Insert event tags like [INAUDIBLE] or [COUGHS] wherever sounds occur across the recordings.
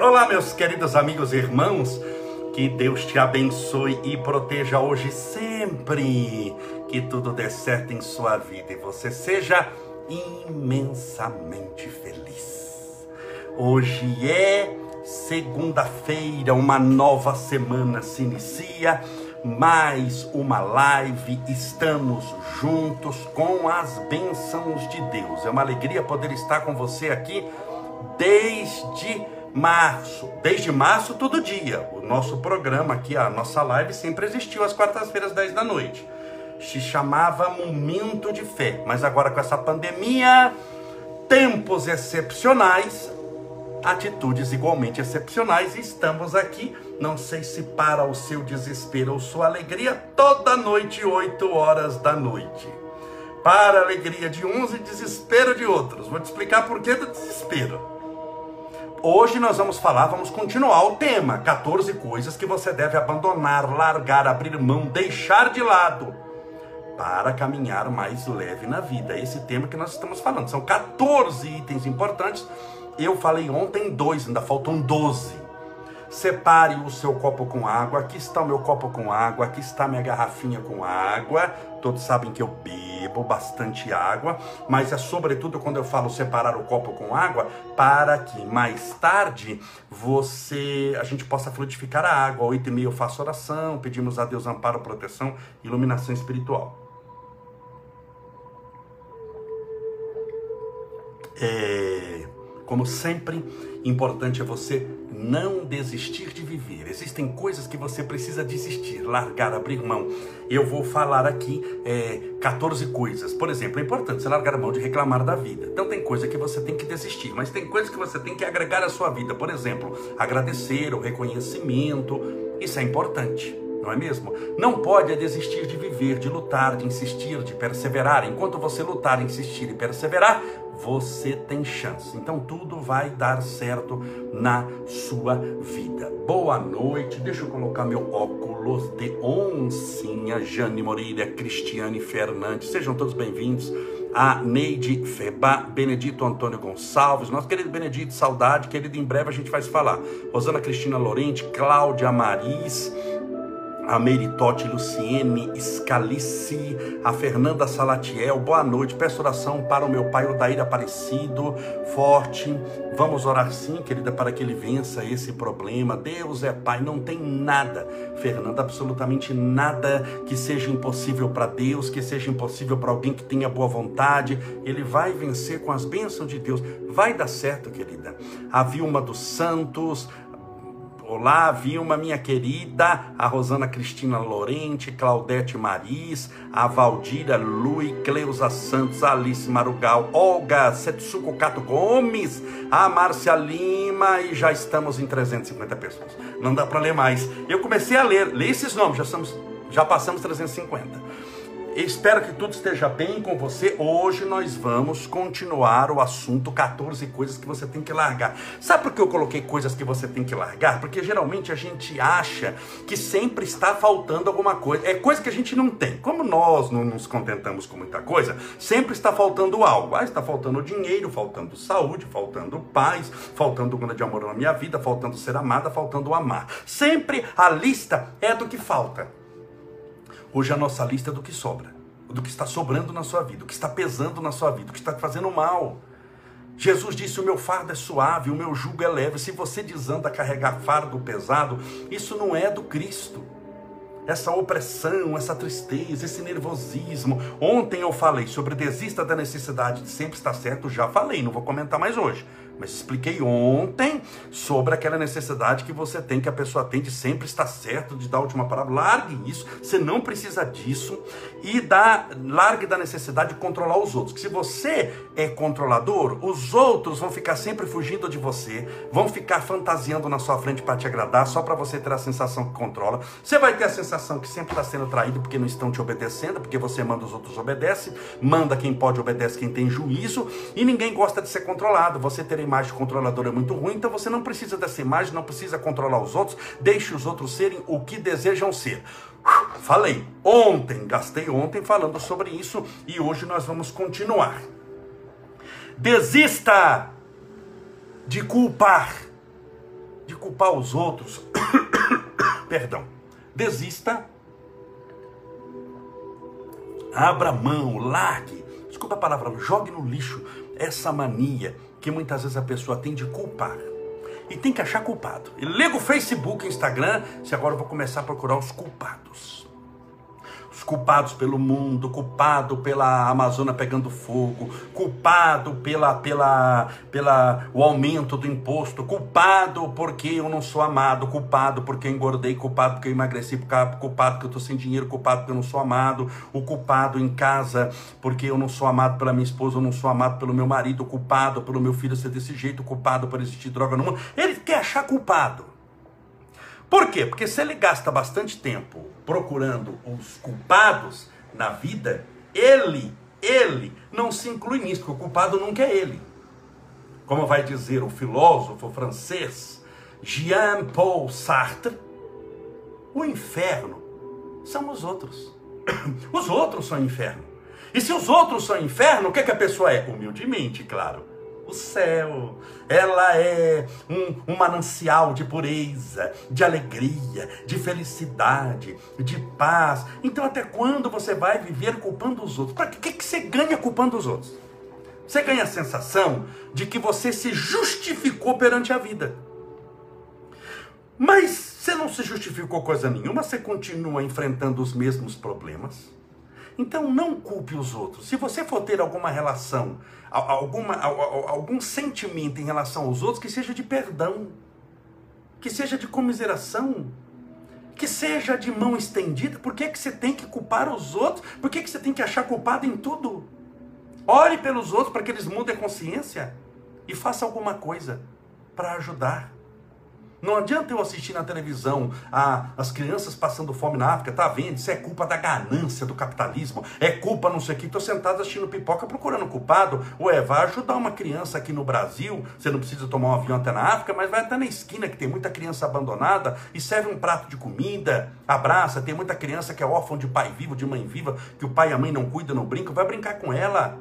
Olá, meus queridos amigos e irmãos. Que Deus te abençoe e proteja hoje sempre. Que tudo dê certo em sua vida e você seja imensamente feliz. Hoje é segunda-feira, uma nova semana se inicia. Mais uma live, estamos juntos com as bênçãos de Deus. É uma alegria poder estar com você aqui desde março. Desde março, todo dia. O nosso programa aqui, a nossa live, sempre existiu às quartas-feiras, 10 da noite. Se chamava Momento de Fé. Mas agora com essa pandemia, tempos excepcionais, atitudes igualmente excepcionais, estamos aqui. Não sei se para o seu desespero ou sua alegria, toda noite, 8 horas da noite. Para a alegria de uns e desespero de outros. Vou te explicar por que do desespero. Hoje nós vamos falar, vamos continuar o tema: 14 coisas que você deve abandonar, largar, abrir mão, deixar de lado para caminhar mais leve na vida. É esse tema que nós estamos falando. São 14 itens importantes. Eu falei ontem dois, ainda faltam 12. Separe o seu copo com água. Aqui está o meu copo com água. Aqui está minha garrafinha com água. Todos sabem que eu bebo bastante água, mas é sobretudo quando eu falo separar o copo com água, para que mais tarde você, a gente possa fluidificar a água. Oito e meia eu faço oração, pedimos a Deus amparo, proteção, iluminação espiritual. É, como sempre, importante é você não desistir de viver. Existem coisas que você precisa desistir, largar, abrir mão. Eu vou falar aqui é, 14 coisas. Por exemplo, é importante você largar a mão de reclamar da vida. Então tem coisa que você tem que desistir, mas tem coisas que você tem que agregar à sua vida. Por exemplo, agradecer, o reconhecimento. Isso é importante não é mesmo? Não pode é desistir de viver, de lutar, de insistir, de perseverar. Enquanto você lutar, insistir e perseverar, você tem chance. Então tudo vai dar certo na sua vida. Boa noite. Deixa eu colocar meu óculos de oncinha. Jane Moreira, Cristiane Fernandes. Sejam todos bem-vindos. A Neide Feba, Benedito Antônio Gonçalves, nosso querido Benedito, saudade, querido, em breve a gente vai se falar. Rosana Cristina Lorente, Cláudia Maris, a Meritote Luciene Scalici, a Fernanda Salatiel, boa noite, peço oração para o meu pai Odair Aparecido, forte, vamos orar sim, querida, para que ele vença esse problema, Deus é pai, não tem nada, Fernanda, absolutamente nada que seja impossível para Deus, que seja impossível para alguém que tenha boa vontade, ele vai vencer com as bênçãos de Deus, vai dar certo, querida, a Vilma dos Santos, Olá, Vilma, minha querida, a Rosana Cristina Lorente, Claudete Maris, a Valdira Lui, Cleusa Santos, Alice Marugal, Olga Setsuko Cato Gomes, a Márcia Lima e já estamos em 350 pessoas. Não dá para ler mais. Eu comecei a ler, lê esses nomes, já, estamos, já passamos 350. Espero que tudo esteja bem com você. Hoje nós vamos continuar o assunto 14 coisas que você tem que largar. Sabe por que eu coloquei coisas que você tem que largar? Porque geralmente a gente acha que sempre está faltando alguma coisa. É coisa que a gente não tem. Como nós não nos contentamos com muita coisa, sempre está faltando algo. Ah, está faltando dinheiro, faltando saúde, faltando paz, faltando grande amor na minha vida, faltando ser amada, faltando amar. Sempre a lista é do que falta. Hoje a nossa lista é do que sobra, do que está sobrando na sua vida, do que está pesando na sua vida, do que está fazendo mal. Jesus disse: O meu fardo é suave, o meu jugo é leve. Se você desanda carregar fardo pesado, isso não é do Cristo. Essa opressão, essa tristeza, esse nervosismo. Ontem eu falei sobre desista da necessidade de sempre estar certo, já falei, não vou comentar mais hoje. Mas expliquei ontem sobre aquela necessidade que você tem, que a pessoa tem de sempre estar certo, de dar a última palavra. Largue isso, você não precisa disso. E dá, largue da necessidade de controlar os outros. Que se você é controlador, os outros vão ficar sempre fugindo de você, vão ficar fantasiando na sua frente para te agradar, só para você ter a sensação que controla. Você vai ter a sensação que sempre está sendo traído porque não estão te obedecendo, porque você manda os outros obedece, manda quem pode obedece quem tem juízo, e ninguém gosta de ser controlado. Você terá imagem controladora é muito ruim, então você não precisa dessa imagem, não precisa controlar os outros, deixe os outros serem o que desejam ser. Falei ontem, gastei ontem falando sobre isso e hoje nós vamos continuar. Desista de culpar de culpar os outros. [COUGHS] Perdão. Desista. Abra mão, largue. Desculpa a palavra, jogue no lixo essa mania que muitas vezes a pessoa tem de culpar. E tem que achar culpado. E liga o Facebook, Instagram, se agora eu vou começar a procurar os culpados os culpados pelo mundo, culpado pela Amazônia pegando fogo, culpado pela, pela, pela o aumento do imposto, culpado porque eu não sou amado, culpado porque eu engordei, culpado porque eu emagreci, culpado porque eu estou sem dinheiro, culpado porque eu não sou amado, o culpado em casa porque eu não sou amado pela minha esposa, eu não sou amado pelo meu marido, culpado pelo meu filho ser desse jeito, culpado por existir droga no mundo. Ele quer achar culpado. Por quê? Porque se ele gasta bastante tempo procurando os culpados na vida, ele, ele não se inclui nisso, porque o culpado nunca é ele. Como vai dizer o filósofo francês Jean-Paul Sartre, o inferno são os outros. [COUGHS] Os outros são inferno. E se os outros são inferno, o que, é que a pessoa é? Humildemente, claro o céu. Ela é um, um, manancial de pureza, de alegria, de felicidade, de paz. Então, até quando você vai viver culpando os outros? Para que, que você ganha culpando os outros? Você ganha a sensação de que você se justificou perante a vida. Mas você não se justificou coisa nenhuma, você continua enfrentando os mesmos problemas. Então não culpe os outros. Se você for ter alguma relação alguma, algum sentimento em relação aos outros que seja de perdão, que seja de comiseração, que seja de mão estendida. Por que, que você tem que culpar os outros? Por que, que você tem que achar culpado em tudo? Ore pelos outros para que eles mudem a consciência e faça alguma coisa para ajudar. Não adianta eu assistir na televisão a, as crianças passando fome na África, tá vendo? Isso é culpa da ganância do capitalismo, é culpa não sei o que. Estou sentado assistindo pipoca procurando culpado. Ué, vai ajudar uma criança aqui no Brasil, você não precisa tomar um avião até na África, mas vai até na esquina que tem muita criança abandonada e serve um prato de comida, abraça. Tem muita criança que é órfã de pai vivo, de mãe viva, que o pai e a mãe não cuidam, não brincam, vai brincar com ela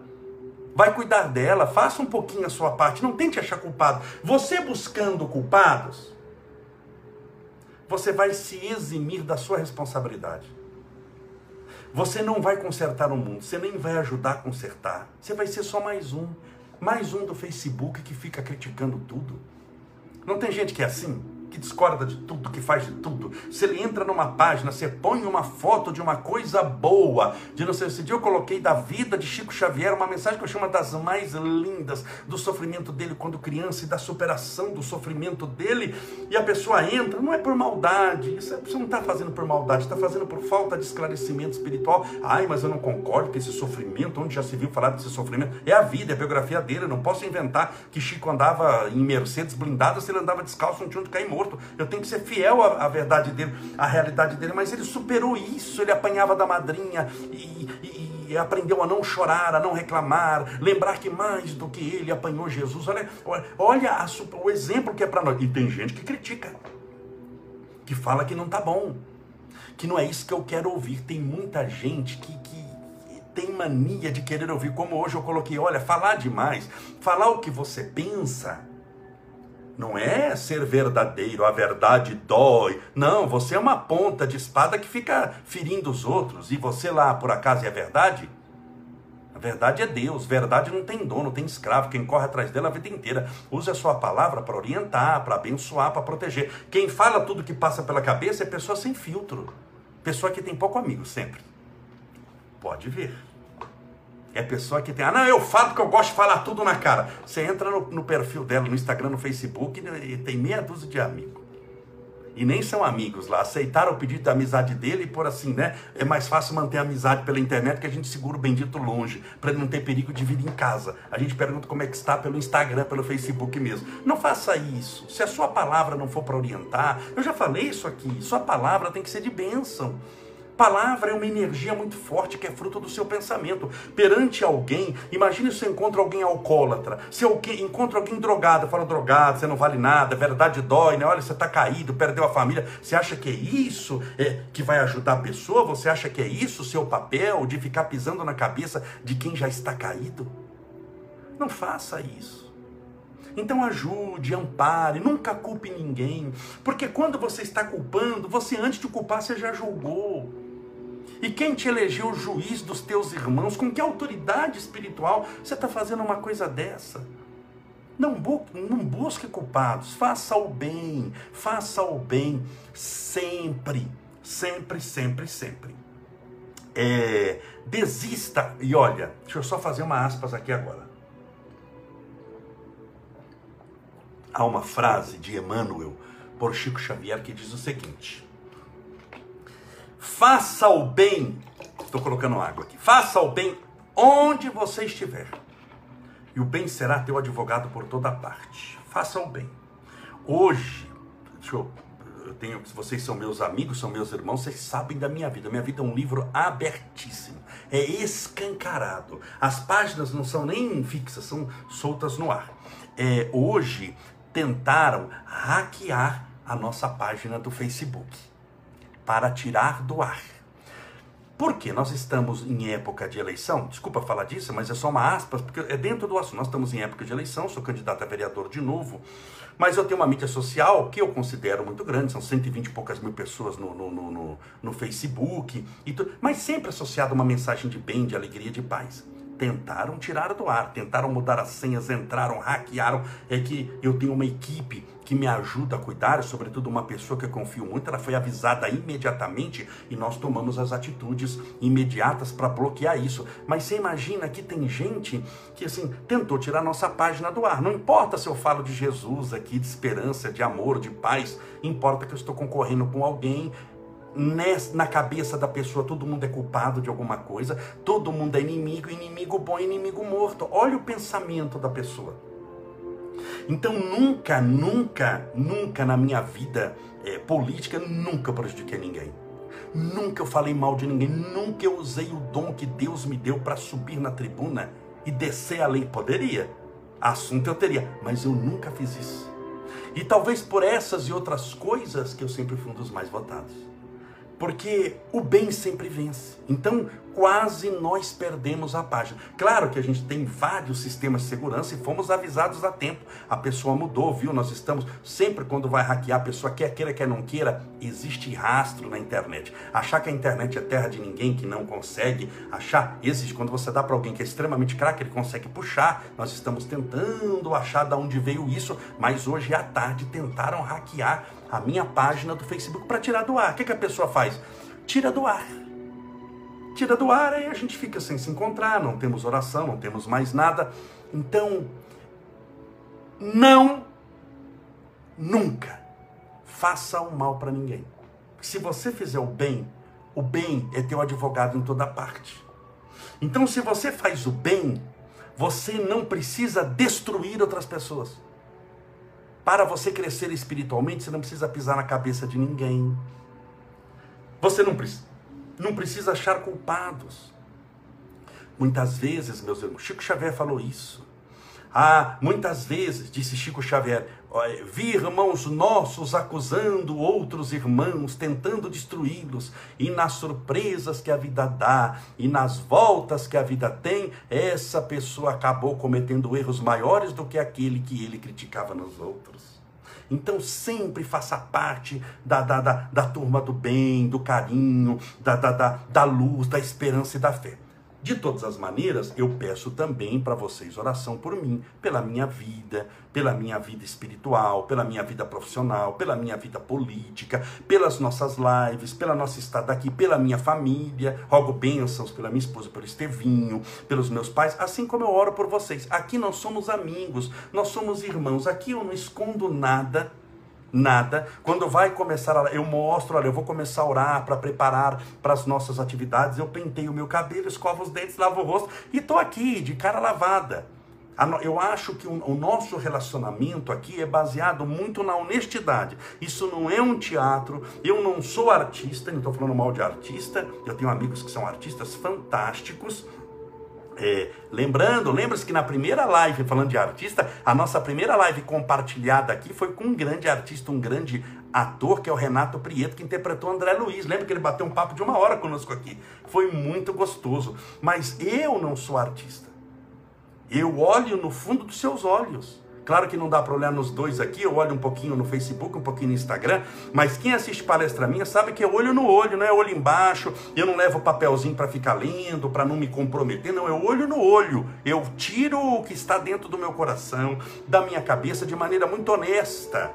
vai cuidar dela, faça um pouquinho a sua parte, não tente achar culpado. Você buscando culpados, você vai se eximir da sua responsabilidade. Você não vai consertar o mundo, você nem vai ajudar a consertar. Você vai ser só mais um, mais um do Facebook que fica criticando tudo. Não tem gente que é assim? Que discorda de tudo, que faz de tudo. Se ele entra numa página, você põe uma foto de uma coisa boa, de não sei, esse dia eu coloquei da vida de Chico Xavier, uma mensagem que eu chamo das mais lindas, do sofrimento dele quando criança e da superação do sofrimento dele, e a pessoa entra, não é por maldade, isso é, você não está fazendo por maldade, está fazendo por falta de esclarecimento espiritual. Ai, mas eu não concordo com esse sofrimento, onde já se viu falar desse sofrimento? É a vida, é a biografia dele, eu não posso inventar que Chico andava em Mercedes blindada se ele andava descalço, não tinha onde cair morto morto. Eu tenho que ser fiel à, à verdade dele, à realidade dele. Mas ele superou isso. Ele apanhava da madrinha e, e, e aprendeu a não chorar, a não reclamar, lembrar que mais do que ele apanhou Jesus. Olha, olha a, o exemplo que é para nós. E tem gente que critica, que fala que não tá bom, que não é isso que eu quero ouvir. Tem muita gente que, que tem mania de querer ouvir, como hoje eu coloquei, olha, falar demais, falar o que você pensa, não é ser verdadeiro, a verdade dói. Não, você é uma ponta de espada que fica ferindo os outros. E você lá, por acaso, é verdade? A verdade é Deus. Verdade não tem dono, tem escravo. Quem corre atrás dela a vida inteira. Use a sua palavra para orientar, para abençoar, para proteger. Quem fala tudo que passa pela cabeça é pessoa sem filtro. Pessoa que tem pouco amigo, sempre. Pode ver. É pessoa que tem, ah, não, eu falo porque eu gosto de falar tudo na cara. Você entra no, no perfil dela, no Instagram, no Facebook, e tem meia dúzia de amigos. E nem são amigos lá. Aceitaram o pedido da amizade dele e por assim, né? É mais fácil manter a amizade pela internet que a gente segura o bendito longe, para não ter perigo de vida em casa. A gente pergunta como é que está pelo Instagram, pelo Facebook mesmo. Não faça isso. Se a sua palavra não for para orientar, eu já falei isso aqui, sua palavra tem que ser de bênção. Palavra é uma energia muito forte que é fruto do seu pensamento. Perante alguém, imagine se você encontra alguém alcoólatra, se alguém, encontra alguém drogado, fala drogado, você não vale nada, verdade dói, né? Olha, você está caído, perdeu a família. Você acha que é isso é, que vai ajudar a pessoa? Você acha que é isso o seu papel de ficar pisando na cabeça de quem já está caído? Não faça isso. Então ajude, ampare, nunca culpe ninguém, porque quando você está culpando, você antes de culpar você já julgou. E quem te elegeu juiz dos teus irmãos, com que autoridade espiritual você está fazendo uma coisa dessa? Não, não busque culpados, faça o bem, faça o bem sempre, sempre, sempre, sempre. É, desista, e olha, deixa eu só fazer uma aspas aqui agora. Há uma frase de Emmanuel por Chico Xavier que diz o seguinte: Faça o bem, estou colocando água aqui, faça o bem onde você estiver e o bem será teu advogado por toda parte. Faça o bem. Hoje, deixa eu, eu tenho, vocês são meus amigos, são meus irmãos, vocês sabem da minha vida. Minha vida é um livro abertíssimo, é escancarado. As páginas não são nem fixas, são soltas no ar. É, hoje tentaram hackear a nossa página do Facebook para tirar do ar. Porque nós estamos em época de eleição, desculpa falar disso, mas é só uma aspas, porque é dentro do assunto. Nós estamos em época de eleição, sou candidato a vereador de novo, mas eu tenho uma mídia social que eu considero muito grande, são 120 e poucas mil pessoas no, no, no, no Facebook, e tu, mas sempre associado a uma mensagem de bem, de alegria, de paz tentaram tirar do ar, tentaram mudar as senhas, entraram, hackearam. É que eu tenho uma equipe que me ajuda a cuidar, sobretudo uma pessoa que eu confio muito, ela foi avisada imediatamente e nós tomamos as atitudes imediatas para bloquear isso. Mas você imagina que tem gente que assim tentou tirar nossa página do ar. Não importa se eu falo de Jesus aqui, de esperança, de amor, de paz, importa que eu estou concorrendo com alguém na cabeça da pessoa todo mundo é culpado de alguma coisa, todo mundo é inimigo, inimigo bom, inimigo morto. Olha o pensamento da pessoa. Então nunca, nunca, nunca na minha vida é, política, nunca prejudiquei ninguém. Nunca eu falei mal de ninguém, nunca eu usei o dom que Deus me deu para subir na tribuna e descer a lei. Poderia, assunto eu teria, mas eu nunca fiz isso. E talvez por essas e outras coisas que eu sempre fui um dos mais votados porque o bem sempre vence. Então, quase nós perdemos a página. Claro que a gente tem vários sistemas de segurança e fomos avisados a tempo. A pessoa mudou, viu? Nós estamos sempre quando vai hackear, a pessoa quer queira, quer não queira, existe rastro na internet. Achar que a internet é terra de ninguém que não consegue achar, existe quando você dá para alguém que é extremamente craque, ele consegue puxar. Nós estamos tentando achar de onde veio isso, mas hoje à tarde tentaram hackear a minha página do Facebook para tirar do ar. O que, que a pessoa faz? Tira do ar. Tira do ar, aí a gente fica sem se encontrar, não temos oração, não temos mais nada. Então, não, nunca faça o mal para ninguém. Se você fizer o bem, o bem é teu advogado em toda parte. Então, se você faz o bem, você não precisa destruir outras pessoas. Para você crescer espiritualmente, você não precisa pisar na cabeça de ninguém. Você não, não precisa achar culpados. Muitas vezes, meus irmãos, Chico Xavier falou isso. Ah, muitas vezes, disse Chico Xavier, vi irmãos nossos acusando outros irmãos, tentando destruí-los, e nas surpresas que a vida dá, e nas voltas que a vida tem, essa pessoa acabou cometendo erros maiores do que aquele que ele criticava nos outros. Então sempre faça parte da, da, da, da turma do bem, do carinho, da, da, da, da luz, da esperança e da fé. De todas as maneiras, eu peço também para vocês oração por mim, pela minha vida, pela minha vida espiritual, pela minha vida profissional, pela minha vida política, pelas nossas lives, pela nossa estada aqui, pela minha família. Rogo bênçãos pela minha esposa, pelo Estevinho, pelos meus pais, assim como eu oro por vocês. Aqui nós somos amigos, nós somos irmãos. Aqui eu não escondo nada nada. Quando vai começar, a, eu mostro, olha, eu vou começar a orar para preparar para as nossas atividades. Eu pentei o meu cabelo, escovo os dentes, lavo o rosto e estou aqui de cara lavada. Eu acho que o nosso relacionamento aqui é baseado muito na honestidade. Isso não é um teatro. Eu não sou artista, não estou falando mal de artista. Eu tenho amigos que são artistas fantásticos é, lembrando, lembra-se que na primeira live, falando de artista, a nossa primeira live compartilhada aqui foi com um grande artista, um grande ator, que é o Renato Prieto, que interpretou André Luiz. Lembra que ele bateu um papo de uma hora conosco aqui? Foi muito gostoso. Mas eu não sou artista. Eu olho no fundo dos seus olhos Claro que não dá para olhar nos dois aqui, eu olho um pouquinho no Facebook, um pouquinho no Instagram, mas quem assiste palestra minha sabe que é olho no olho, não é olho embaixo, eu não levo papelzinho para ficar lendo, para não me comprometer, não, é olho no olho. Eu tiro o que está dentro do meu coração, da minha cabeça, de maneira muito honesta.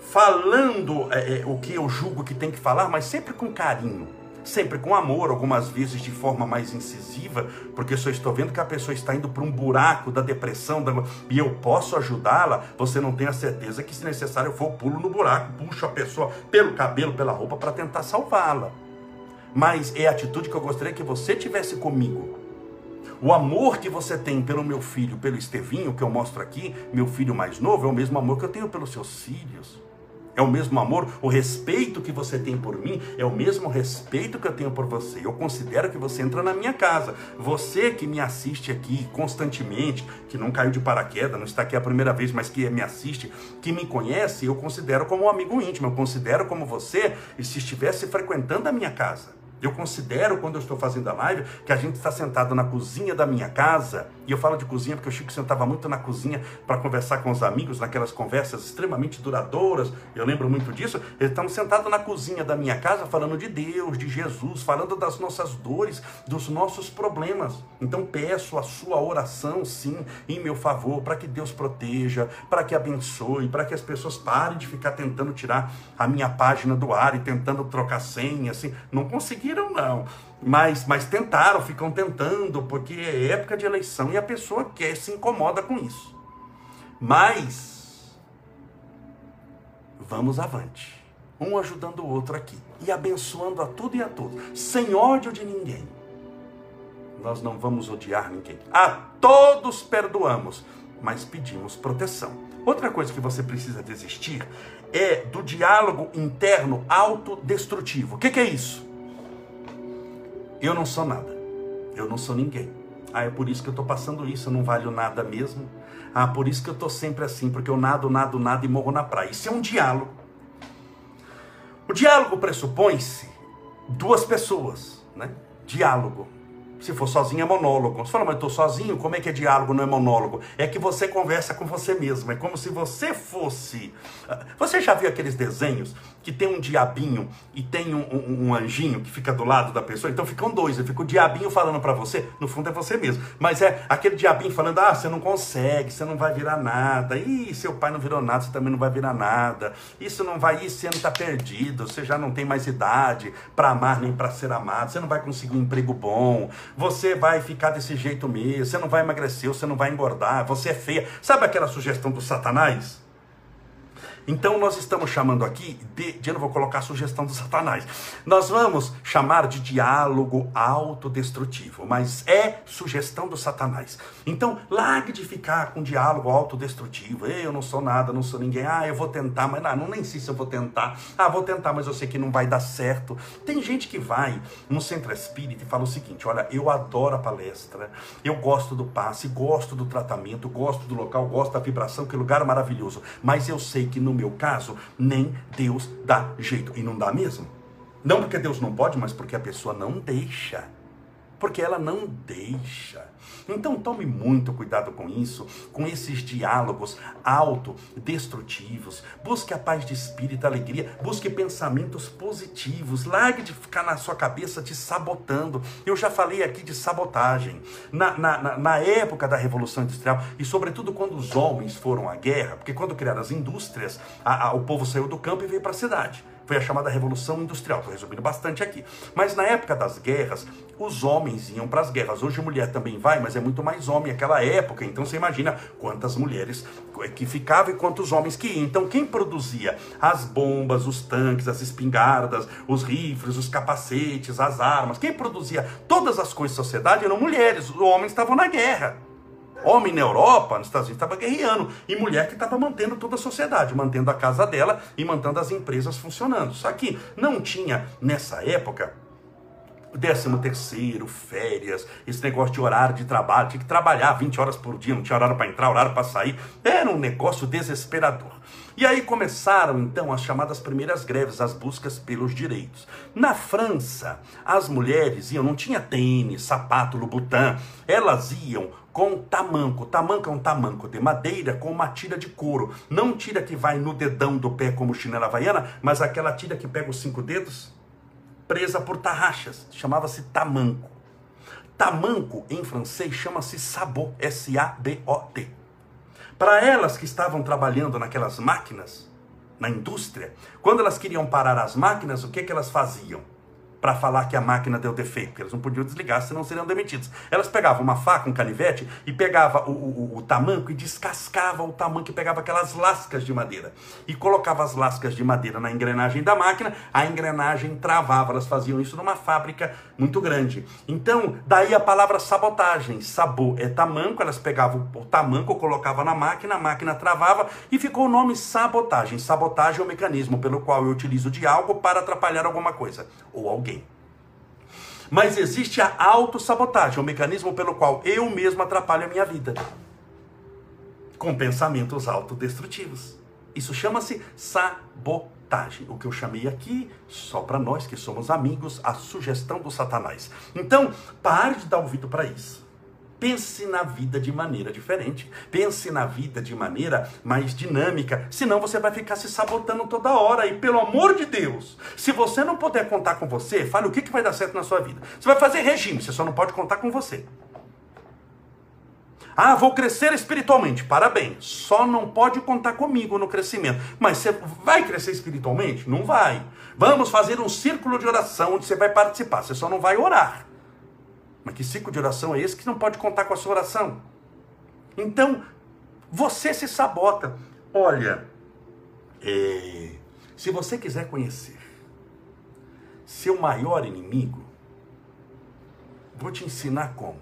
Falando é, é, o que eu julgo que tem que falar, mas sempre com carinho sempre com amor, algumas vezes de forma mais incisiva, porque eu estou vendo que a pessoa está indo para um buraco da depressão da... e eu posso ajudá-la, você não tem a certeza que, se necessário eu pulo no buraco, puxo a pessoa pelo cabelo, pela roupa para tentar salvá-la. Mas é a atitude que eu gostaria que você tivesse comigo. O amor que você tem pelo meu filho, pelo Estevinho, que eu mostro aqui, meu filho mais novo, é o mesmo amor que eu tenho pelos seus filhos. É o mesmo amor, o respeito que você tem por mim é o mesmo respeito que eu tenho por você. Eu considero que você entra na minha casa. Você que me assiste aqui constantemente, que não caiu de paraquedas, não está aqui a primeira vez, mas que me assiste, que me conhece, eu considero como um amigo íntimo. Eu considero como você se estivesse frequentando a minha casa. Eu considero, quando eu estou fazendo a live, que a gente está sentado na cozinha da minha casa. E eu falo de cozinha porque o Chico sentava muito na cozinha para conversar com os amigos, naquelas conversas extremamente duradouras. Eu lembro muito disso. Estamos sentados na cozinha da minha casa falando de Deus, de Jesus, falando das nossas dores, dos nossos problemas. Então peço a sua oração, sim, em meu favor, para que Deus proteja, para que abençoe, para que as pessoas parem de ficar tentando tirar a minha página do ar e tentando trocar senha, assim. Não conseguiram, não. Mas, mas tentaram, ficam tentando, porque é época de eleição e a pessoa quer, se incomoda com isso. Mas, vamos avante. Um ajudando o outro aqui. E abençoando a tudo e a todos. Sem ódio de ninguém. Nós não vamos odiar ninguém. A todos perdoamos, mas pedimos proteção. Outra coisa que você precisa desistir é do diálogo interno autodestrutivo. O que, que é isso? Eu não sou nada. Eu não sou ninguém. Ah, é por isso que eu estou passando isso, eu não valho nada mesmo. Ah, por isso que eu estou sempre assim, porque eu nado, nado, nado e morro na praia. Isso é um diálogo. O diálogo pressupõe-se duas pessoas, né? Diálogo. Se for sozinho é monólogo. Você fala, mas eu estou sozinho, como é que é diálogo, não é monólogo? É que você conversa com você mesmo. É como se você fosse. Ah, você já viu aqueles desenhos que tem um diabinho e tem um, um, um anjinho que fica do lado da pessoa? Então ficam dois. Fica o diabinho falando para você, no fundo é você mesmo. Mas é aquele diabinho falando: ah, você não consegue, você não vai virar nada. Ih, seu pai não virou nada, você também não vai virar nada. Isso não vai, isso você não está perdido, você já não tem mais idade para amar nem para ser amado, você não vai conseguir um emprego bom você vai ficar desse jeito mesmo, você não vai emagrecer, você não vai engordar, você é feia. Sabe aquela sugestão do Satanás? Então nós estamos chamando aqui de, de eu não vou colocar a sugestão do Satanás. Nós vamos chamar de diálogo autodestrutivo, mas é sugestão do Satanás. Então largue de ficar com diálogo autodestrutivo. Eu não sou nada, não sou ninguém. Ah, eu vou tentar, mas não, não nem sei se eu vou tentar. Ah, vou tentar, mas eu sei que não vai dar certo. Tem gente que vai no centro espírita e fala o seguinte: olha, eu adoro a palestra, eu gosto do passe, gosto do tratamento, gosto do local, gosto da vibração, que lugar maravilhoso. Mas eu sei que no meu caso, nem Deus dá jeito. E não dá mesmo. Não porque Deus não pode, mas porque a pessoa não deixa. Porque ela não deixa. Então tome muito cuidado com isso, com esses diálogos autodestrutivos. Busque a paz de espírito, a alegria, busque pensamentos positivos. Largue de ficar na sua cabeça te sabotando. Eu já falei aqui de sabotagem. Na, na, na época da Revolução Industrial, e sobretudo quando os homens foram à guerra, porque quando criaram as indústrias, a, a, o povo saiu do campo e veio para a cidade. Foi a chamada Revolução Industrial, estou resumindo bastante aqui. Mas na época das guerras, os homens iam para as guerras. Hoje a mulher também vai, mas é muito mais homem naquela época. Então você imagina quantas mulheres que ficavam e quantos homens que iam. Então quem produzia as bombas, os tanques, as espingardas, os rifles, os capacetes, as armas, quem produzia todas as coisas da sociedade eram mulheres. Os homens estavam na guerra. Homem na Europa, nos Estados Unidos, estava guerreando. E mulher que estava mantendo toda a sociedade, mantendo a casa dela e mantendo as empresas funcionando. Só que não tinha, nessa época, décimo terceiro, férias, esse negócio de horário de trabalho, tinha que trabalhar 20 horas por dia, não tinha horário para entrar, horário para sair, era um negócio desesperador. E aí começaram então as chamadas primeiras greves, as buscas pelos direitos. Na França, as mulheres iam, não tinha tênis, sapato, Louboutin, elas iam com tamanco. Tamanco é um tamanco de madeira com uma tira de couro. Não tira que vai no dedão do pé como chinela havaiana, mas aquela tira que pega os cinco dedos, presa por tarraxas. Chamava-se tamanco. Tamanco em francês chama-se sabot, S-A-B-O-T. Para elas que estavam trabalhando naquelas máquinas, na indústria, quando elas queriam parar as máquinas, o que, que elas faziam? Para falar que a máquina deu defeito, porque eles não podiam desligar, senão seriam demitidos. Elas pegavam uma faca, um canivete, e pegava o, o, o tamanco e descascava o tamanco e pegava aquelas lascas de madeira. E colocava as lascas de madeira na engrenagem da máquina, a engrenagem travava. Elas faziam isso numa fábrica muito grande. Então, daí a palavra sabotagem. Sabô é tamanco, elas pegavam o tamanco, colocavam na máquina, a máquina travava e ficou o nome sabotagem. Sabotagem é o mecanismo pelo qual eu utilizo de algo para atrapalhar alguma coisa ou alguém. Mas existe a autossabotagem, o mecanismo pelo qual eu mesmo atrapalho a minha vida. Com pensamentos autodestrutivos. Isso chama-se sabotagem. O que eu chamei aqui, só para nós que somos amigos, a sugestão do Satanás. Então, pare de dar ouvido para isso. Pense na vida de maneira diferente. Pense na vida de maneira mais dinâmica. Senão você vai ficar se sabotando toda hora. E pelo amor de Deus, se você não puder contar com você, fale o que, que vai dar certo na sua vida. Você vai fazer regime, você só não pode contar com você. Ah, vou crescer espiritualmente. Parabéns. Só não pode contar comigo no crescimento. Mas você vai crescer espiritualmente? Não vai. Vamos fazer um círculo de oração onde você vai participar. Você só não vai orar. Mas que ciclo de oração é esse que não pode contar com a sua oração? Então, você se sabota. Olha, é, se você quiser conhecer seu maior inimigo, vou te ensinar como.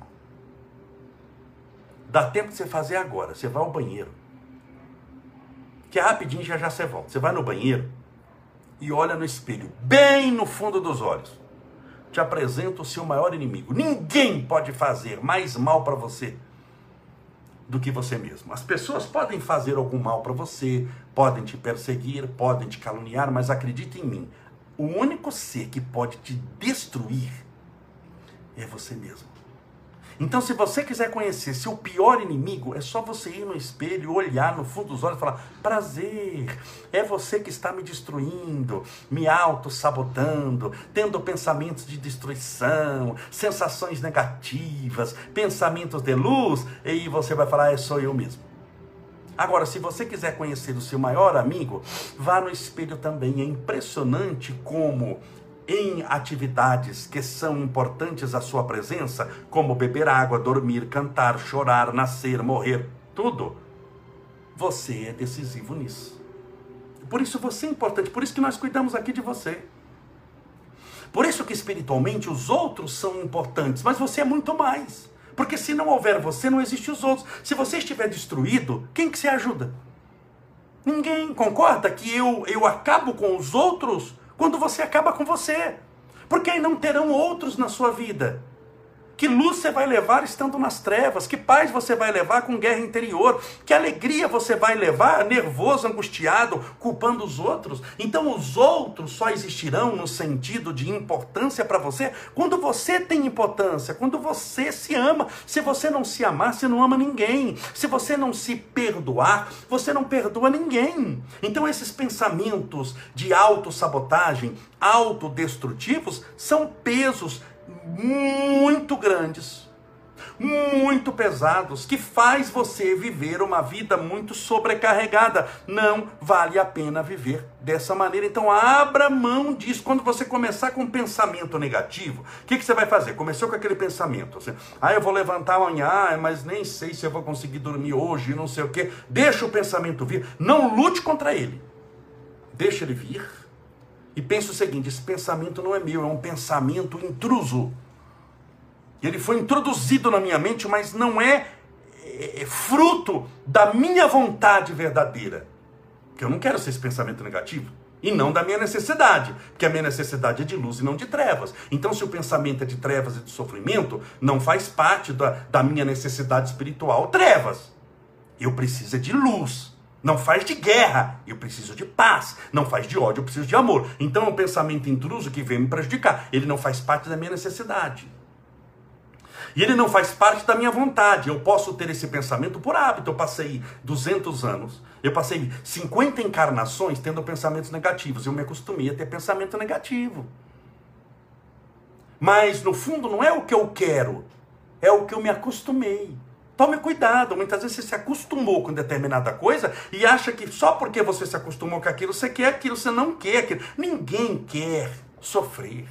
Dá tempo de você fazer agora. Você vai ao banheiro. Que é rapidinho já já você volta. Você vai no banheiro e olha no espelho, bem no fundo dos olhos te apresento o seu maior inimigo. Ninguém pode fazer mais mal para você do que você mesmo. As pessoas podem fazer algum mal para você, podem te perseguir, podem te caluniar, mas acredite em mim, o único ser que pode te destruir é você mesmo. Então, se você quiser conhecer seu pior inimigo, é só você ir no espelho, olhar no fundo dos olhos e falar: prazer, é você que está me destruindo, me auto-sabotando, tendo pensamentos de destruição, sensações negativas, pensamentos de luz, e aí você vai falar: é só eu mesmo. Agora, se você quiser conhecer o seu maior amigo, vá no espelho também. É impressionante como em atividades que são importantes à sua presença, como beber água, dormir, cantar, chorar, nascer, morrer, tudo, você é decisivo nisso. Por isso você é importante, por isso que nós cuidamos aqui de você. Por isso que espiritualmente os outros são importantes, mas você é muito mais. Porque se não houver você, não existe os outros. Se você estiver destruído, quem que se ajuda? Ninguém. Concorda que eu, eu acabo com os outros quando você acaba com você. Porque aí não terão outros na sua vida. Que luz você vai levar estando nas trevas? Que paz você vai levar com guerra interior? Que alegria você vai levar nervoso, angustiado, culpando os outros? Então os outros só existirão no sentido de importância para você quando você tem importância, quando você se ama. Se você não se amar, você não ama ninguém. Se você não se perdoar, você não perdoa ninguém. Então esses pensamentos de autossabotagem, autodestrutivos, são pesos muito grandes, muito pesados, que faz você viver uma vida muito sobrecarregada. Não vale a pena viver dessa maneira. Então abra mão disso. Quando você começar com um pensamento negativo, o que, que você vai fazer? Começou com aquele pensamento. Assim, ah, eu vou levantar amanhã, ah, mas nem sei se eu vou conseguir dormir hoje, não sei o quê. Deixa o pensamento vir. Não lute contra ele. Deixa ele vir e penso o seguinte: esse pensamento não é meu, é um pensamento intruso. Ele foi introduzido na minha mente, mas não é, é, é fruto da minha vontade verdadeira. Porque eu não quero ser esse pensamento negativo. e não da minha necessidade, porque a minha necessidade é de luz e não de trevas. Então, se o pensamento é de trevas e de sofrimento, não faz parte da, da minha necessidade espiritual trevas. Eu preciso de luz. Não faz de guerra, eu preciso de paz. Não faz de ódio, eu preciso de amor. Então é um pensamento intruso que vem me prejudicar. Ele não faz parte da minha necessidade. E ele não faz parte da minha vontade. Eu posso ter esse pensamento por hábito. Eu passei 200 anos, eu passei 50 encarnações tendo pensamentos negativos. Eu me acostumei a ter pensamento negativo. Mas no fundo não é o que eu quero, é o que eu me acostumei. Tome cuidado, muitas vezes você se acostumou com determinada coisa e acha que só porque você se acostumou com aquilo, você quer aquilo, você não quer aquilo. Ninguém quer sofrer.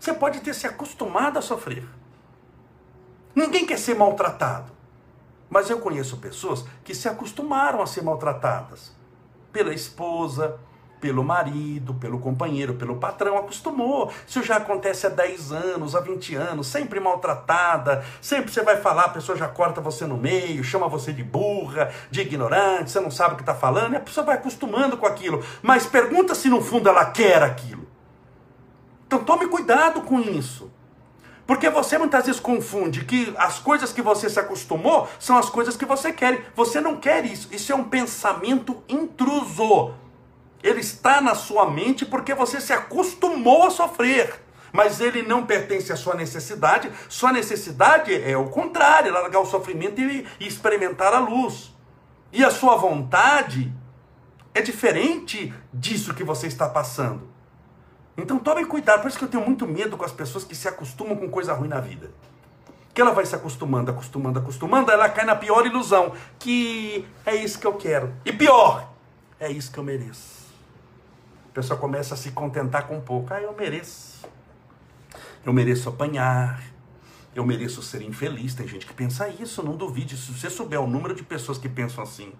Você pode ter se acostumado a sofrer. Ninguém quer ser maltratado. Mas eu conheço pessoas que se acostumaram a ser maltratadas pela esposa, pelo marido, pelo companheiro, pelo patrão, acostumou. Isso já acontece há 10 anos, há 20 anos, sempre maltratada, sempre você vai falar, a pessoa já corta você no meio, chama você de burra, de ignorante, você não sabe o que está falando, e a pessoa vai acostumando com aquilo. Mas pergunta se no fundo ela quer aquilo. Então tome cuidado com isso. Porque você muitas vezes confunde que as coisas que você se acostumou são as coisas que você quer. Você não quer isso. Isso é um pensamento intruso. Ele está na sua mente porque você se acostumou a sofrer. Mas ele não pertence à sua necessidade. Sua necessidade é o contrário, largar o sofrimento e, e experimentar a luz. E a sua vontade é diferente disso que você está passando. Então tome cuidado, por isso que eu tenho muito medo com as pessoas que se acostumam com coisa ruim na vida. Que ela vai se acostumando, acostumando, acostumando, ela cai na pior ilusão, que é isso que eu quero. E pior, é isso que eu mereço. A pessoa começa a se contentar com pouco. Ah, eu mereço. Eu mereço apanhar. Eu mereço ser infeliz. Tem gente que pensa isso, não duvide. Se você souber o número de pessoas que pensam assim,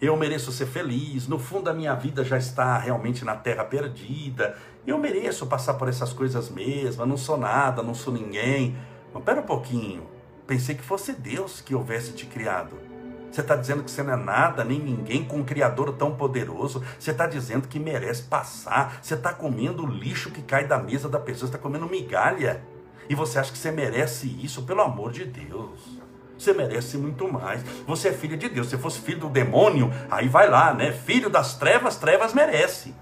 eu mereço ser feliz, no fundo a minha vida já está realmente na terra perdida, eu mereço passar por essas coisas mesmo, eu não sou nada, não sou ninguém. Mas pera um pouquinho, pensei que fosse Deus que houvesse te criado. Você está dizendo que você não é nada, nem ninguém com um Criador tão poderoso. Você está dizendo que merece passar. Você está comendo o lixo que cai da mesa da pessoa, você está comendo migalha. E você acha que você merece isso, pelo amor de Deus. Você merece muito mais. Você é filho de Deus. Se fosse filho do demônio, aí vai lá, né? Filho das trevas, trevas merece.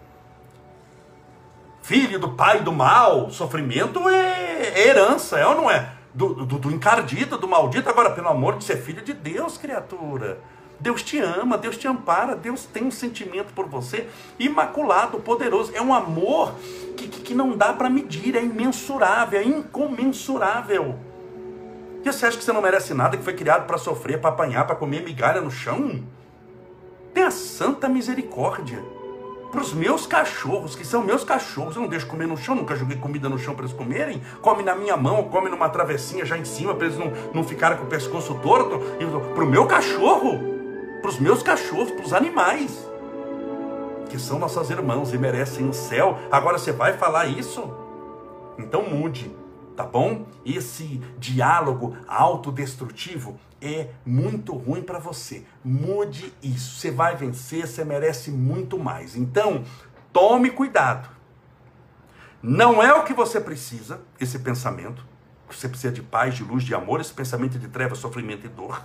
Filho do pai do mal, sofrimento é, herança, é ou não é? Do, do, do encardido, do maldito. Agora, pelo amor de ser filho de Deus, criatura. Deus te ama, Deus te ampara, Deus tem um sentimento por você imaculado, poderoso. É um amor que, que, que não dá para medir, é imensurável, é incomensurável. E você acha que você não merece nada, que foi criado para sofrer, para apanhar, para comer migalha no chão? Tenha santa misericórdia. Para os meus cachorros, que são meus cachorros, eu não deixo comer no chão, nunca joguei comida no chão para eles comerem. Come na minha mão, come numa travessinha já em cima, para eles não, não ficarem com o pescoço torto. Para o meu cachorro, para os meus cachorros, para os animais, que são nossos irmãos e merecem o céu. Agora você vai falar isso? Então mude tá bom? Esse diálogo autodestrutivo é muito ruim para você. Mude isso. Você vai vencer, você merece muito mais. Então, tome cuidado. Não é o que você precisa, esse pensamento. Você precisa de paz, de luz, de amor, esse pensamento de trevas, sofrimento e dor.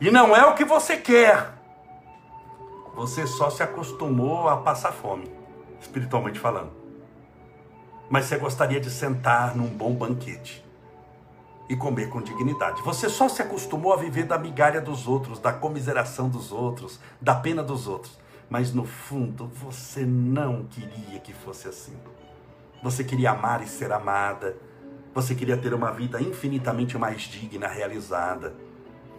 E não é o que você quer. Você só se acostumou a passar fome, espiritualmente falando mas você gostaria de sentar num bom banquete e comer com dignidade. Você só se acostumou a viver da migalha dos outros, da comiseração dos outros, da pena dos outros, mas no fundo você não queria que fosse assim. Você queria amar e ser amada. Você queria ter uma vida infinitamente mais digna, realizada.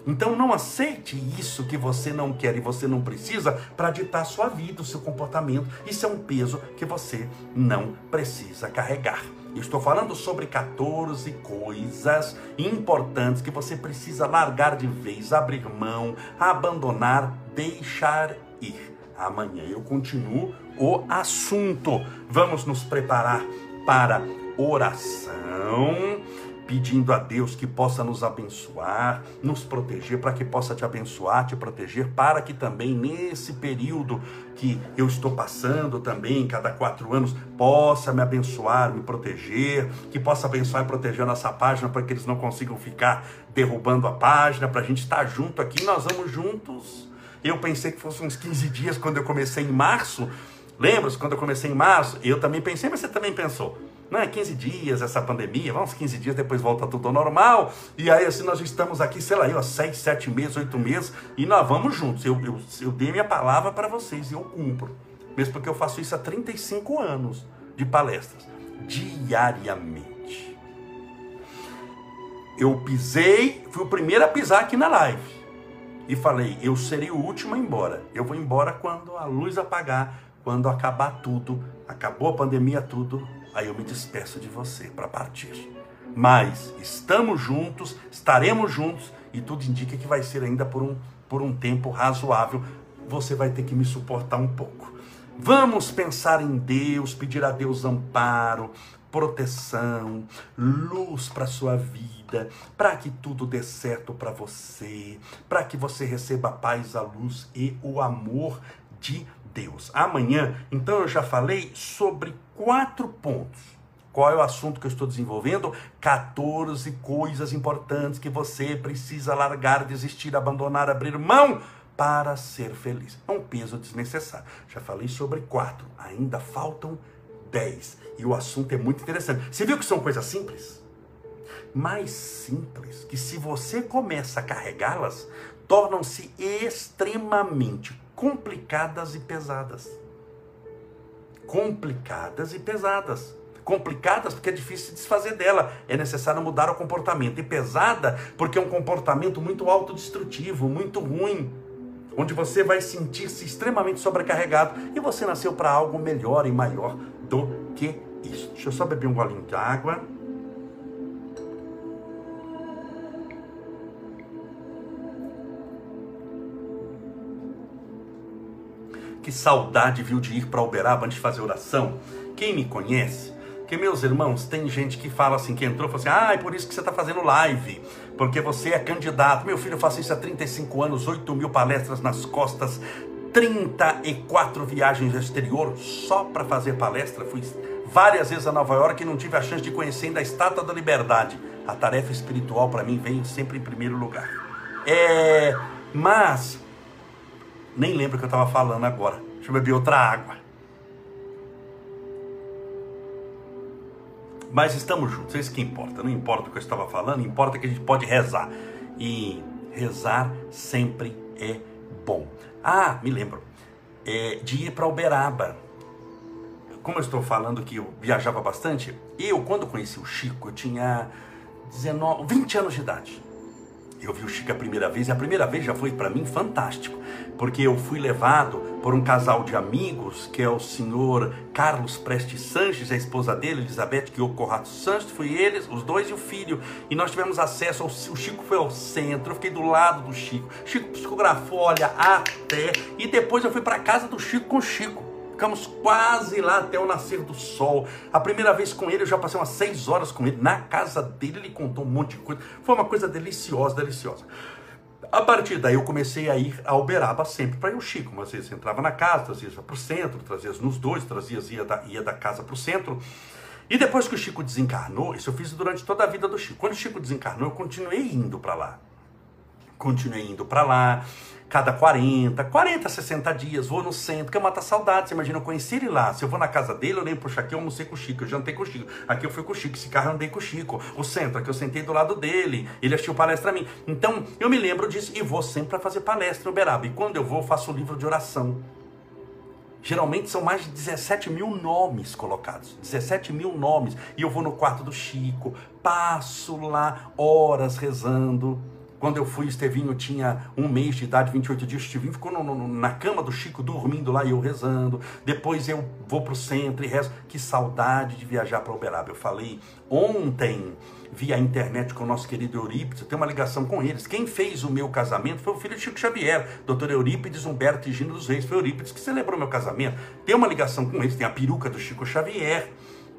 Então não aceite isso que você não quer e você não precisa para ditar sua vida, o seu comportamento. Isso é um peso que você não precisa carregar. Eu estou falando sobre 14 coisas importantes que você precisa largar de vez, abrir mão, abandonar, deixar ir. Amanhã eu continuo o assunto. Vamos nos preparar para oração pedindo a Deus que possa nos abençoar, nos proteger, para que possa te abençoar, te proteger, para que também nesse período que eu estou passando também, cada quatro anos, possa me abençoar, me proteger, que possa abençoar e proteger a nossa página, para que eles não consigam ficar derrubando a página, para a gente estar junto aqui, nós vamos juntos. Eu pensei que fosse uns 15 dias quando eu comecei em março. Lembra-se quando eu comecei em março? Eu também pensei, mas você também pensou não é 15 dias essa pandemia, vamos 15 dias, depois volta tudo ao normal. E aí assim nós estamos aqui, sei lá, eu, há 6, 7 meses, 8 meses, e nós vamos juntos. Eu, eu, eu dei minha palavra para vocês e eu cumpro. Mesmo porque eu faço isso há 35 anos de palestras, diariamente. Eu pisei, fui o primeiro a pisar aqui na live. E falei, eu serei o último a ir embora. Eu vou embora quando a luz apagar, quando acabar tudo, acabou a pandemia, tudo, aí eu me despeço de você para partir. Mas estamos juntos, estaremos juntos e tudo indica que vai ser ainda por um, por um tempo razoável. Você vai ter que me suportar um pouco. Vamos pensar em Deus, pedir a Deus amparo, proteção, luz para sua vida, para que tudo dê certo para você, para que você receba a paz, a luz e o amor de Deus. Amanhã, então eu já falei sobre quatro pontos. Qual é o assunto que eu estou desenvolvendo? 14 coisas importantes que você precisa largar, desistir, abandonar, abrir mão para ser feliz. É um peso desnecessário. Já falei sobre quatro, ainda faltam dez. E o assunto é muito interessante. Você viu que são coisas simples? Mais simples, que se você começa a carregá-las, tornam-se extremamente complicadas e pesadas. Complicadas e pesadas. Complicadas porque é difícil se desfazer dela, é necessário mudar o comportamento. E pesada porque é um comportamento muito autodestrutivo, muito ruim, onde você vai sentir-se extremamente sobrecarregado e você nasceu para algo melhor e maior do que isso. Deixa eu só beber um golinho de água. Que saudade viu de ir para Uberaba antes de fazer oração. Quem me conhece, que meus irmãos, tem gente que fala assim, que entrou e falou assim, ah, é por isso que você está fazendo live, porque você é candidato. Meu filho, eu faço isso há 35 anos, 8 mil palestras nas costas, 34 viagens ao exterior só para fazer palestra. Fui várias vezes a Nova York e não tive a chance de conhecer ainda a Estátua da Liberdade. A tarefa espiritual para mim vem sempre em primeiro lugar. É, mas nem lembro o que eu estava falando agora. Deixa eu beber outra água. Mas estamos juntos, é isso que importa. Não importa o que eu estava falando, importa que a gente pode rezar. E rezar sempre é bom. Ah, me lembro. É, de ir para Uberaba. Como eu estou falando que eu viajava bastante, eu, quando conheci o Chico, eu tinha 19, 20 anos de idade. Eu vi o Chico a primeira vez, e a primeira vez já foi para mim fantástico, porque eu fui levado por um casal de amigos, que é o senhor Carlos Prestes Sanches, a esposa dele, Elizabeth Guiô Corrato Sanches, fui eles, os dois e o filho, e nós tivemos acesso, ao, o Chico foi ao centro, eu fiquei do lado do Chico, Chico psicografou, olha, até, e depois eu fui para casa do Chico com o Chico, Ficamos quase lá até o nascer do sol. A primeira vez com ele, eu já passei umas seis horas com ele. Na casa dele, ele contou um monte de coisa. Foi uma coisa deliciosa, deliciosa. A partir daí eu comecei a ir a Uberaba sempre para ir o Chico. Umas vezes entrava na casa, trazia para o centro, trazia nos dois, trazia ia da, ia da casa para o centro. E depois que o Chico desencarnou, isso eu fiz durante toda a vida do Chico. Quando o Chico desencarnou, eu continuei indo para lá. Continuei indo para lá cada 40, 40, 60 dias, vou no centro, que mata saudade. Você imagina, eu conheci ele lá. Se eu vou na casa dele, eu lembro, puxa, aqui eu almocei com o Chico, eu jantei com o Chico. Aqui eu fui com o Chico, esse carro eu andei com o Chico. O centro, aqui eu sentei do lado dele, ele assistiu palestra a mim. Então, eu me lembro disso e vou sempre para fazer palestra no Uberaba. E quando eu vou, eu faço o livro de oração. Geralmente são mais de 17 mil nomes colocados. 17 mil nomes. E eu vou no quarto do Chico, passo lá horas rezando quando eu fui, Estevinho tinha um mês de idade, 28 dias. Estevinho ficou no, no, na cama do Chico, dormindo lá e eu rezando. Depois eu vou para o centro e rezo. Que saudade de viajar para Uberaba. Eu falei ontem via internet com o nosso querido Eurípides, eu tenho uma ligação com eles. Quem fez o meu casamento foi o filho de Chico Xavier, doutor Eurípides Humberto e Gino dos Reis. Foi Eurípides que celebrou meu casamento. Tem uma ligação com eles, tem a peruca do Chico Xavier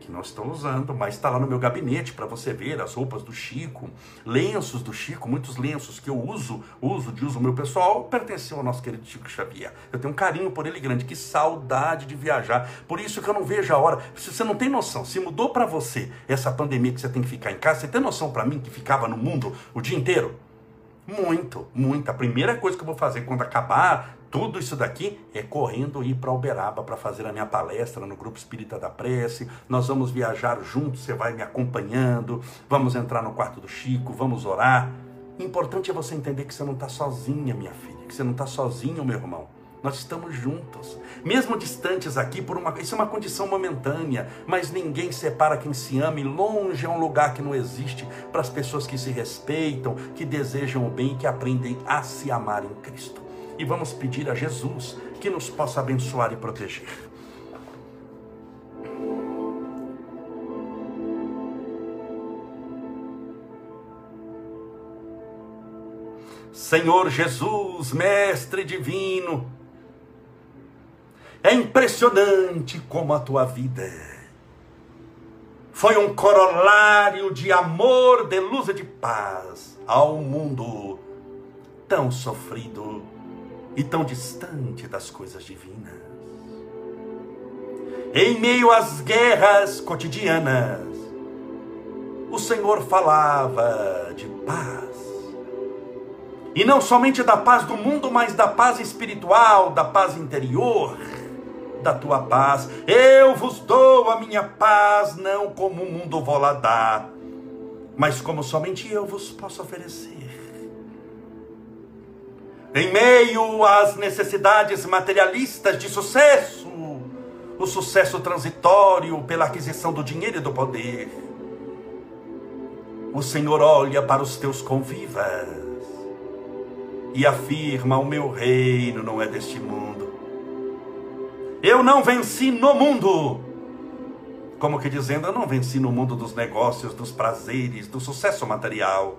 que não estou usando, mas está lá no meu gabinete para você ver as roupas do Chico, lenços do Chico, muitos lenços que eu uso, uso de uso meu pessoal, pertenceu ao nosso querido Chico Xavier. Eu tenho um carinho por ele grande, que saudade de viajar. Por isso que eu não vejo a hora. Você não tem noção, se mudou para você essa pandemia que você tem que ficar em casa, você tem noção para mim que ficava no mundo o dia inteiro? Muito, muito. A primeira coisa que eu vou fazer quando acabar tudo isso daqui é correndo ir para Uberaba para fazer a minha palestra no Grupo Espírita da Prece. Nós vamos viajar juntos, você vai me acompanhando. Vamos entrar no quarto do Chico, vamos orar. Importante é você entender que você não está sozinha, minha filha, que você não está sozinho, meu irmão. Nós estamos juntos, mesmo distantes aqui por uma isso é uma condição momentânea, mas ninguém separa quem se ama e longe é um lugar que não existe para as pessoas que se respeitam, que desejam o bem e que aprendem a se amar em Cristo e vamos pedir a Jesus que nos possa abençoar e proteger. Senhor Jesus, Mestre Divino, é impressionante como a tua vida foi um corolário de amor, de luz e de paz ao mundo tão sofrido e tão distante das coisas divinas. Em meio às guerras cotidianas, o Senhor falava de paz. E não somente da paz do mundo, mas da paz espiritual, da paz interior, da tua paz. Eu vos dou a minha paz, não como o mundo vou lá dar, mas como somente eu vos posso oferecer em meio às necessidades materialistas de sucesso, o sucesso transitório pela aquisição do dinheiro e do poder. O Senhor olha para os teus convivas e afirma: O meu reino não é deste mundo. Eu não venci no mundo. Como que dizendo, eu não venci no mundo dos negócios, dos prazeres, do sucesso material.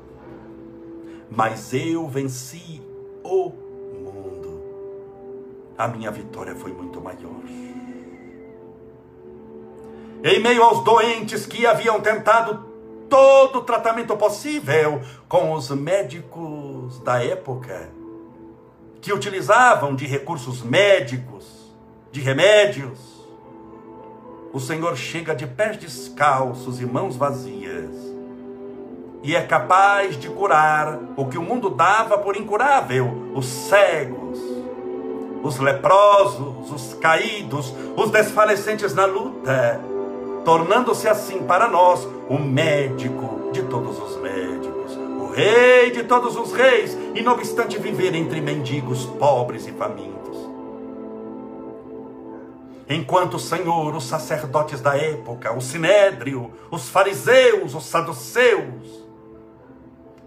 Mas eu venci o mundo. A minha vitória foi muito maior. Em meio aos doentes que haviam tentado todo o tratamento possível com os médicos da época, que utilizavam de recursos médicos, de remédios, o Senhor chega de pés descalços e mãos vazias e é capaz de curar o que o mundo dava por incurável: os cegos, os leprosos, os caídos, os desfalecentes na luta, tornando-se assim para nós o médico de todos os médicos, o rei de todos os reis, e não obstante viver entre mendigos, pobres e famintos. Enquanto o Senhor, os sacerdotes da época, o sinédrio, os fariseus, os saduceus,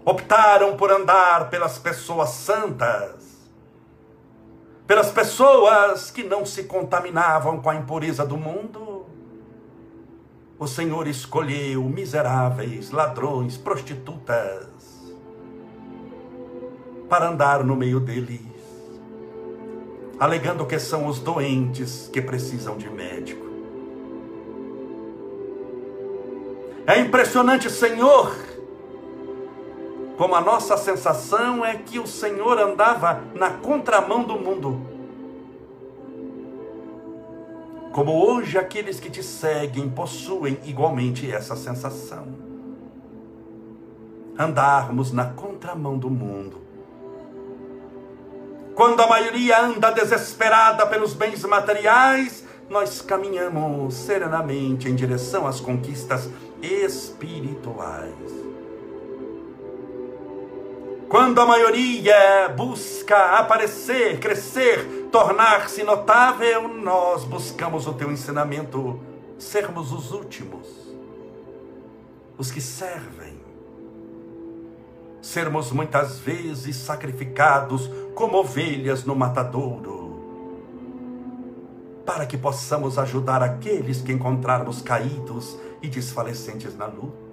optaram por andar pelas pessoas santas, pelas pessoas que não se contaminavam com a impureza do mundo. O Senhor escolheu miseráveis, ladrões, prostitutas, para andar no meio deles, alegando que são os doentes que precisam de médico. É impressionante, Senhor, como a nossa sensação é que o Senhor andava na contramão do mundo. Como hoje aqueles que te seguem possuem igualmente essa sensação. Andarmos na contramão do mundo. Quando a maioria anda desesperada pelos bens materiais, nós caminhamos serenamente em direção às conquistas espirituais. Quando a maioria busca aparecer, crescer, tornar-se notável, nós buscamos o teu ensinamento, sermos os últimos, os que servem. Sermos muitas vezes sacrificados como ovelhas no matadouro, para que possamos ajudar aqueles que encontrarmos caídos e desfalecentes na luta.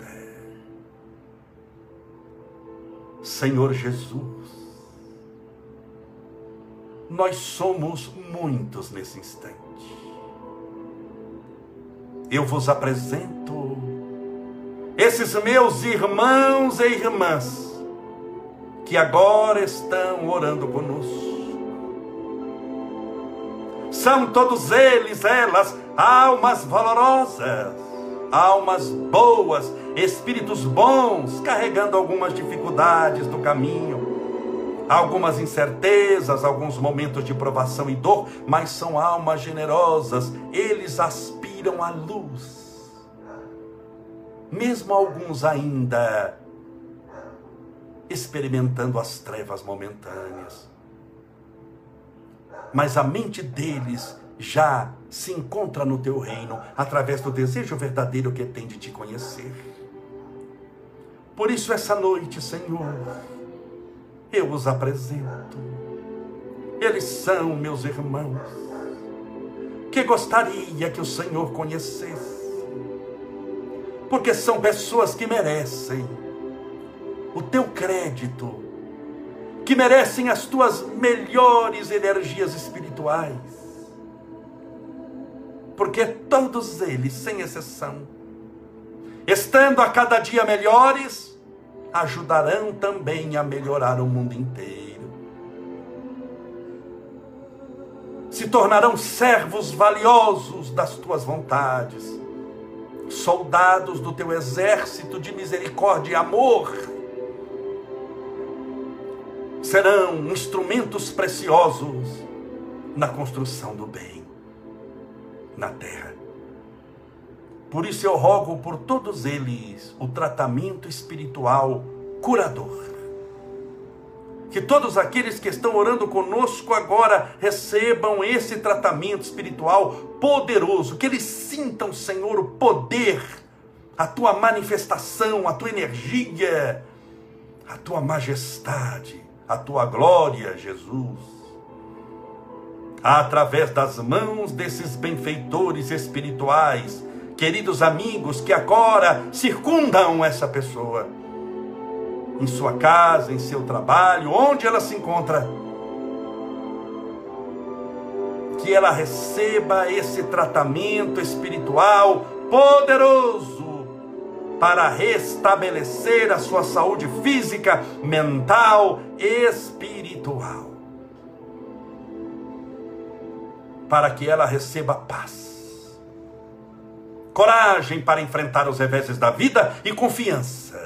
Senhor Jesus, nós somos muitos nesse instante. eu vos apresento esses meus irmãos e irmãs que agora estão orando conosco. São todos eles, elas, almas valorosas, almas boas, espíritos bons, carregando algumas dificuldades do caminho, algumas incertezas, alguns momentos de provação e dor, mas são almas generosas, eles aspiram à luz. Mesmo alguns ainda experimentando as trevas momentâneas. Mas a mente deles já se encontra no teu reino através do desejo verdadeiro que tem de te conhecer. Por isso, essa noite, Senhor, eu os apresento. Eles são meus irmãos, que gostaria que o Senhor conhecesse, porque são pessoas que merecem o teu crédito, que merecem as tuas melhores energias espirituais. Porque todos eles, sem exceção, estando a cada dia melhores, ajudarão também a melhorar o mundo inteiro. Se tornarão servos valiosos das tuas vontades, soldados do teu exército de misericórdia e amor serão instrumentos preciosos na construção do bem na terra. Por isso eu rogo por todos eles o tratamento espiritual curador. Que todos aqueles que estão orando conosco agora recebam esse tratamento espiritual poderoso, que eles sintam, Senhor, o poder, a tua manifestação, a tua energia, a tua majestade a tua glória, Jesus. Através das mãos desses benfeitores espirituais, queridos amigos que agora circundam essa pessoa, em sua casa, em seu trabalho, onde ela se encontra, que ela receba esse tratamento espiritual poderoso para restabelecer a sua saúde física, mental, espiritual. Para que ela receba paz, coragem para enfrentar os reveses da vida e confiança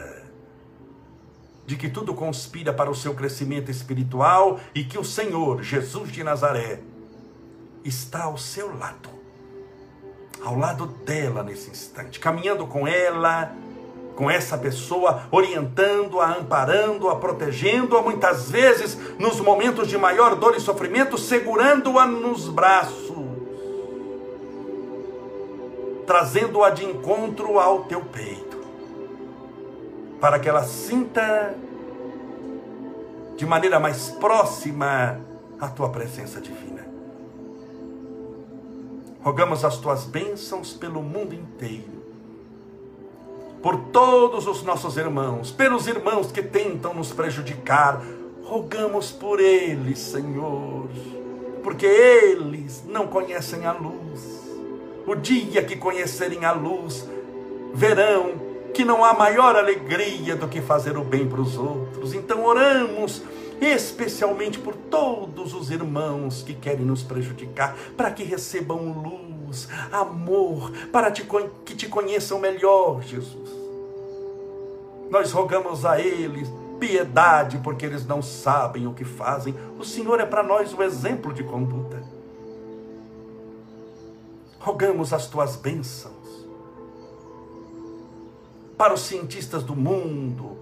de que tudo conspira para o seu crescimento espiritual e que o Senhor, Jesus de Nazaré, está ao seu lado ao lado dela nesse instante, caminhando com ela, com essa pessoa, orientando-a, amparando-a, protegendo-a, muitas vezes nos momentos de maior dor e sofrimento, segurando-a nos braços, trazendo-a de encontro ao teu peito, para que ela sinta de maneira mais próxima a tua presença divina. Rogamos as tuas bênçãos pelo mundo inteiro, por todos os nossos irmãos, pelos irmãos que tentam nos prejudicar. Rogamos por eles, Senhor, porque eles não conhecem a luz. O dia que conhecerem a luz, verão que não há maior alegria do que fazer o bem para os outros. Então oramos especialmente por todos os irmãos que querem nos prejudicar, para que recebam luz, amor, para que te conheçam melhor, Jesus. Nós rogamos a eles piedade, porque eles não sabem o que fazem. O Senhor é para nós o exemplo de conduta. Rogamos as tuas bênçãos para os cientistas do mundo,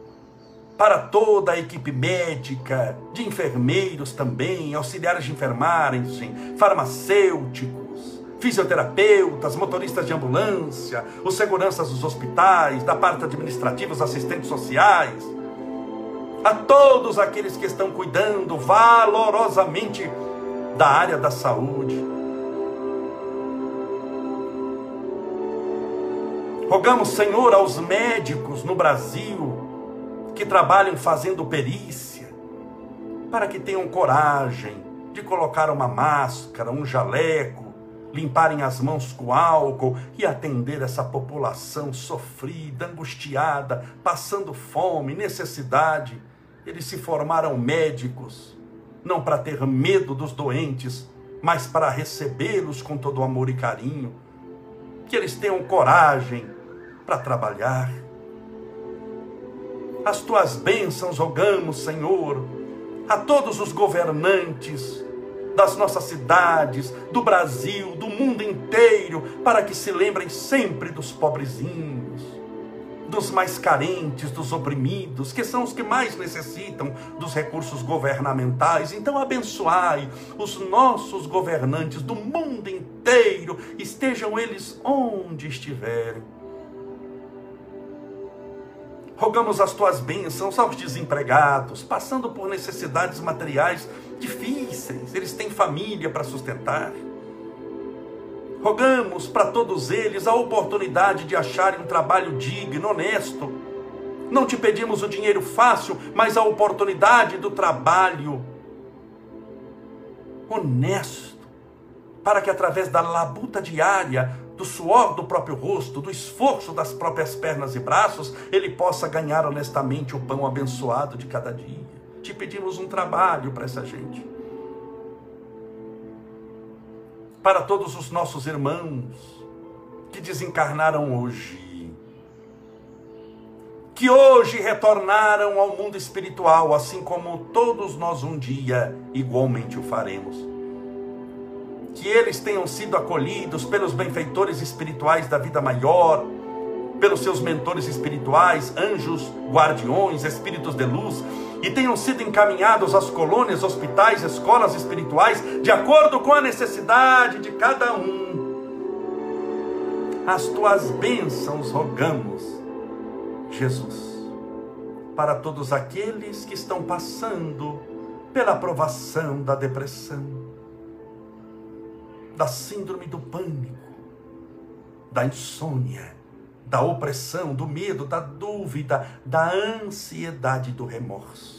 para toda a equipe médica, de enfermeiros também, auxiliares de enfermagem, farmacêuticos, fisioterapeutas, motoristas de ambulância, os seguranças dos hospitais, da parte administrativa, os assistentes sociais, a todos aqueles que estão cuidando valorosamente da área da saúde. Rogamos, Senhor, aos médicos no Brasil, que trabalham fazendo perícia, para que tenham coragem de colocar uma máscara, um jaleco, limparem as mãos com álcool e atender essa população sofrida, angustiada, passando fome, necessidade. Eles se formaram médicos, não para ter medo dos doentes, mas para recebê-los com todo amor e carinho. Que eles tenham coragem para trabalhar. As tuas bênçãos rogamos, Senhor, a todos os governantes, das nossas cidades, do Brasil, do mundo inteiro, para que se lembrem sempre dos pobrezinhos, dos mais carentes, dos oprimidos, que são os que mais necessitam dos recursos governamentais. Então, abençoai os nossos governantes do mundo inteiro, estejam eles onde estiverem. Rogamos as tuas bênçãos aos desempregados, passando por necessidades materiais difíceis, eles têm família para sustentar. Rogamos para todos eles a oportunidade de acharem um trabalho digno, honesto. Não te pedimos o dinheiro fácil, mas a oportunidade do trabalho honesto, para que através da labuta diária, do suor do próprio rosto, do esforço das próprias pernas e braços, ele possa ganhar honestamente o pão abençoado de cada dia te pedimos um trabalho para essa gente. Para todos os nossos irmãos que desencarnaram hoje, que hoje retornaram ao mundo espiritual, assim como todos nós um dia igualmente o faremos. Que eles tenham sido acolhidos pelos benfeitores espirituais da vida maior, pelos seus mentores espirituais, anjos, guardiões, espíritos de luz, e tenham sido encaminhados às colônias, hospitais, escolas espirituais, de acordo com a necessidade de cada um. As tuas bênçãos rogamos, Jesus, para todos aqueles que estão passando pela provação da depressão, da síndrome do pânico, da insônia, da opressão, do medo, da dúvida, da ansiedade, do remorso.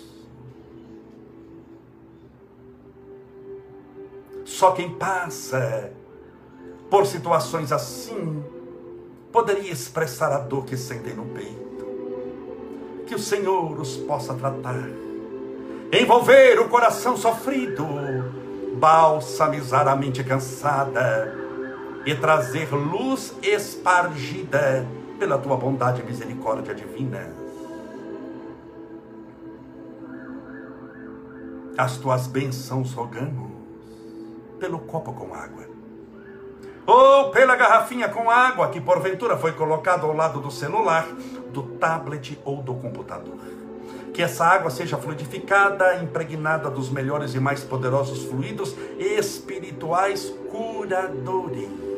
Só quem passa por situações assim poderia expressar a dor que sentem no peito. Que o Senhor os possa tratar, envolver o coração sofrido, balsamizar a mente cansada e trazer luz espargida pela tua bondade e misericórdia divina. As tuas bênçãos rogamos pelo copo com água, ou pela garrafinha com água que porventura foi colocado ao lado do celular, do tablet ou do computador. Que essa água seja fluidificada, impregnada dos melhores e mais poderosos fluidos espirituais curadores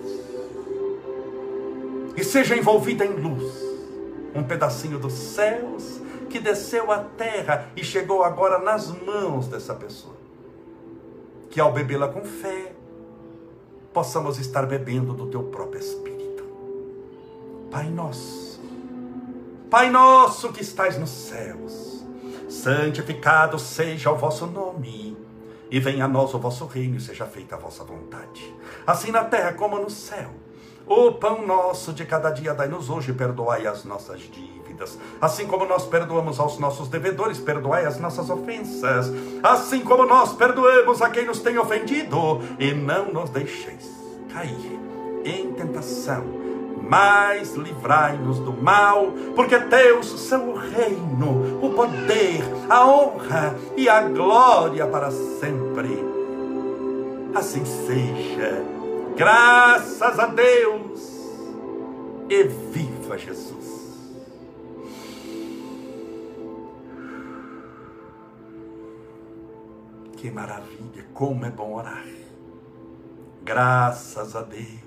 e seja envolvida em luz. Um pedacinho dos céus que desceu à terra e chegou agora nas mãos dessa pessoa. Que ao bebê-la com fé, possamos estar bebendo do teu próprio Espírito. Pai nosso, Pai nosso que estais nos céus, santificado seja o vosso nome, e venha a nós o vosso reino, e seja feita a vossa vontade, assim na terra como no céu. O pão nosso de cada dia dai-nos hoje, perdoai as nossas dívidas, assim como nós perdoamos aos nossos devedores, perdoai as nossas ofensas, assim como nós perdoamos a quem nos tem ofendido, e não nos deixeis cair em tentação, mas livrai-nos do mal, porque teus são o reino, o poder, a honra e a glória para sempre. Assim seja Graças a Deus. E viva Jesus. Que maravilha, como é bom orar. Graças a Deus.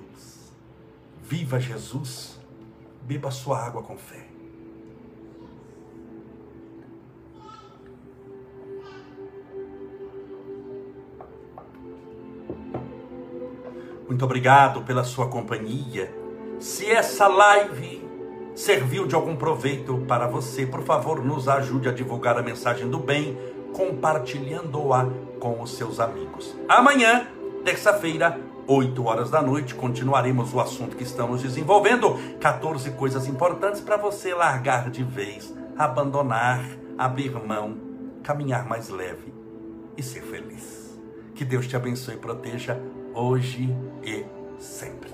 Viva Jesus. Beba sua água com fé. Muito obrigado pela sua companhia. Se essa live serviu de algum proveito para você, por favor, nos ajude a divulgar a mensagem do bem, compartilhando-a com os seus amigos. Amanhã, terça-feira, 8 horas da noite, continuaremos o assunto que estamos desenvolvendo. 14 coisas importantes para você largar de vez, abandonar, abrir mão, caminhar mais leve e ser feliz. Que Deus te abençoe e proteja hoje e sempre.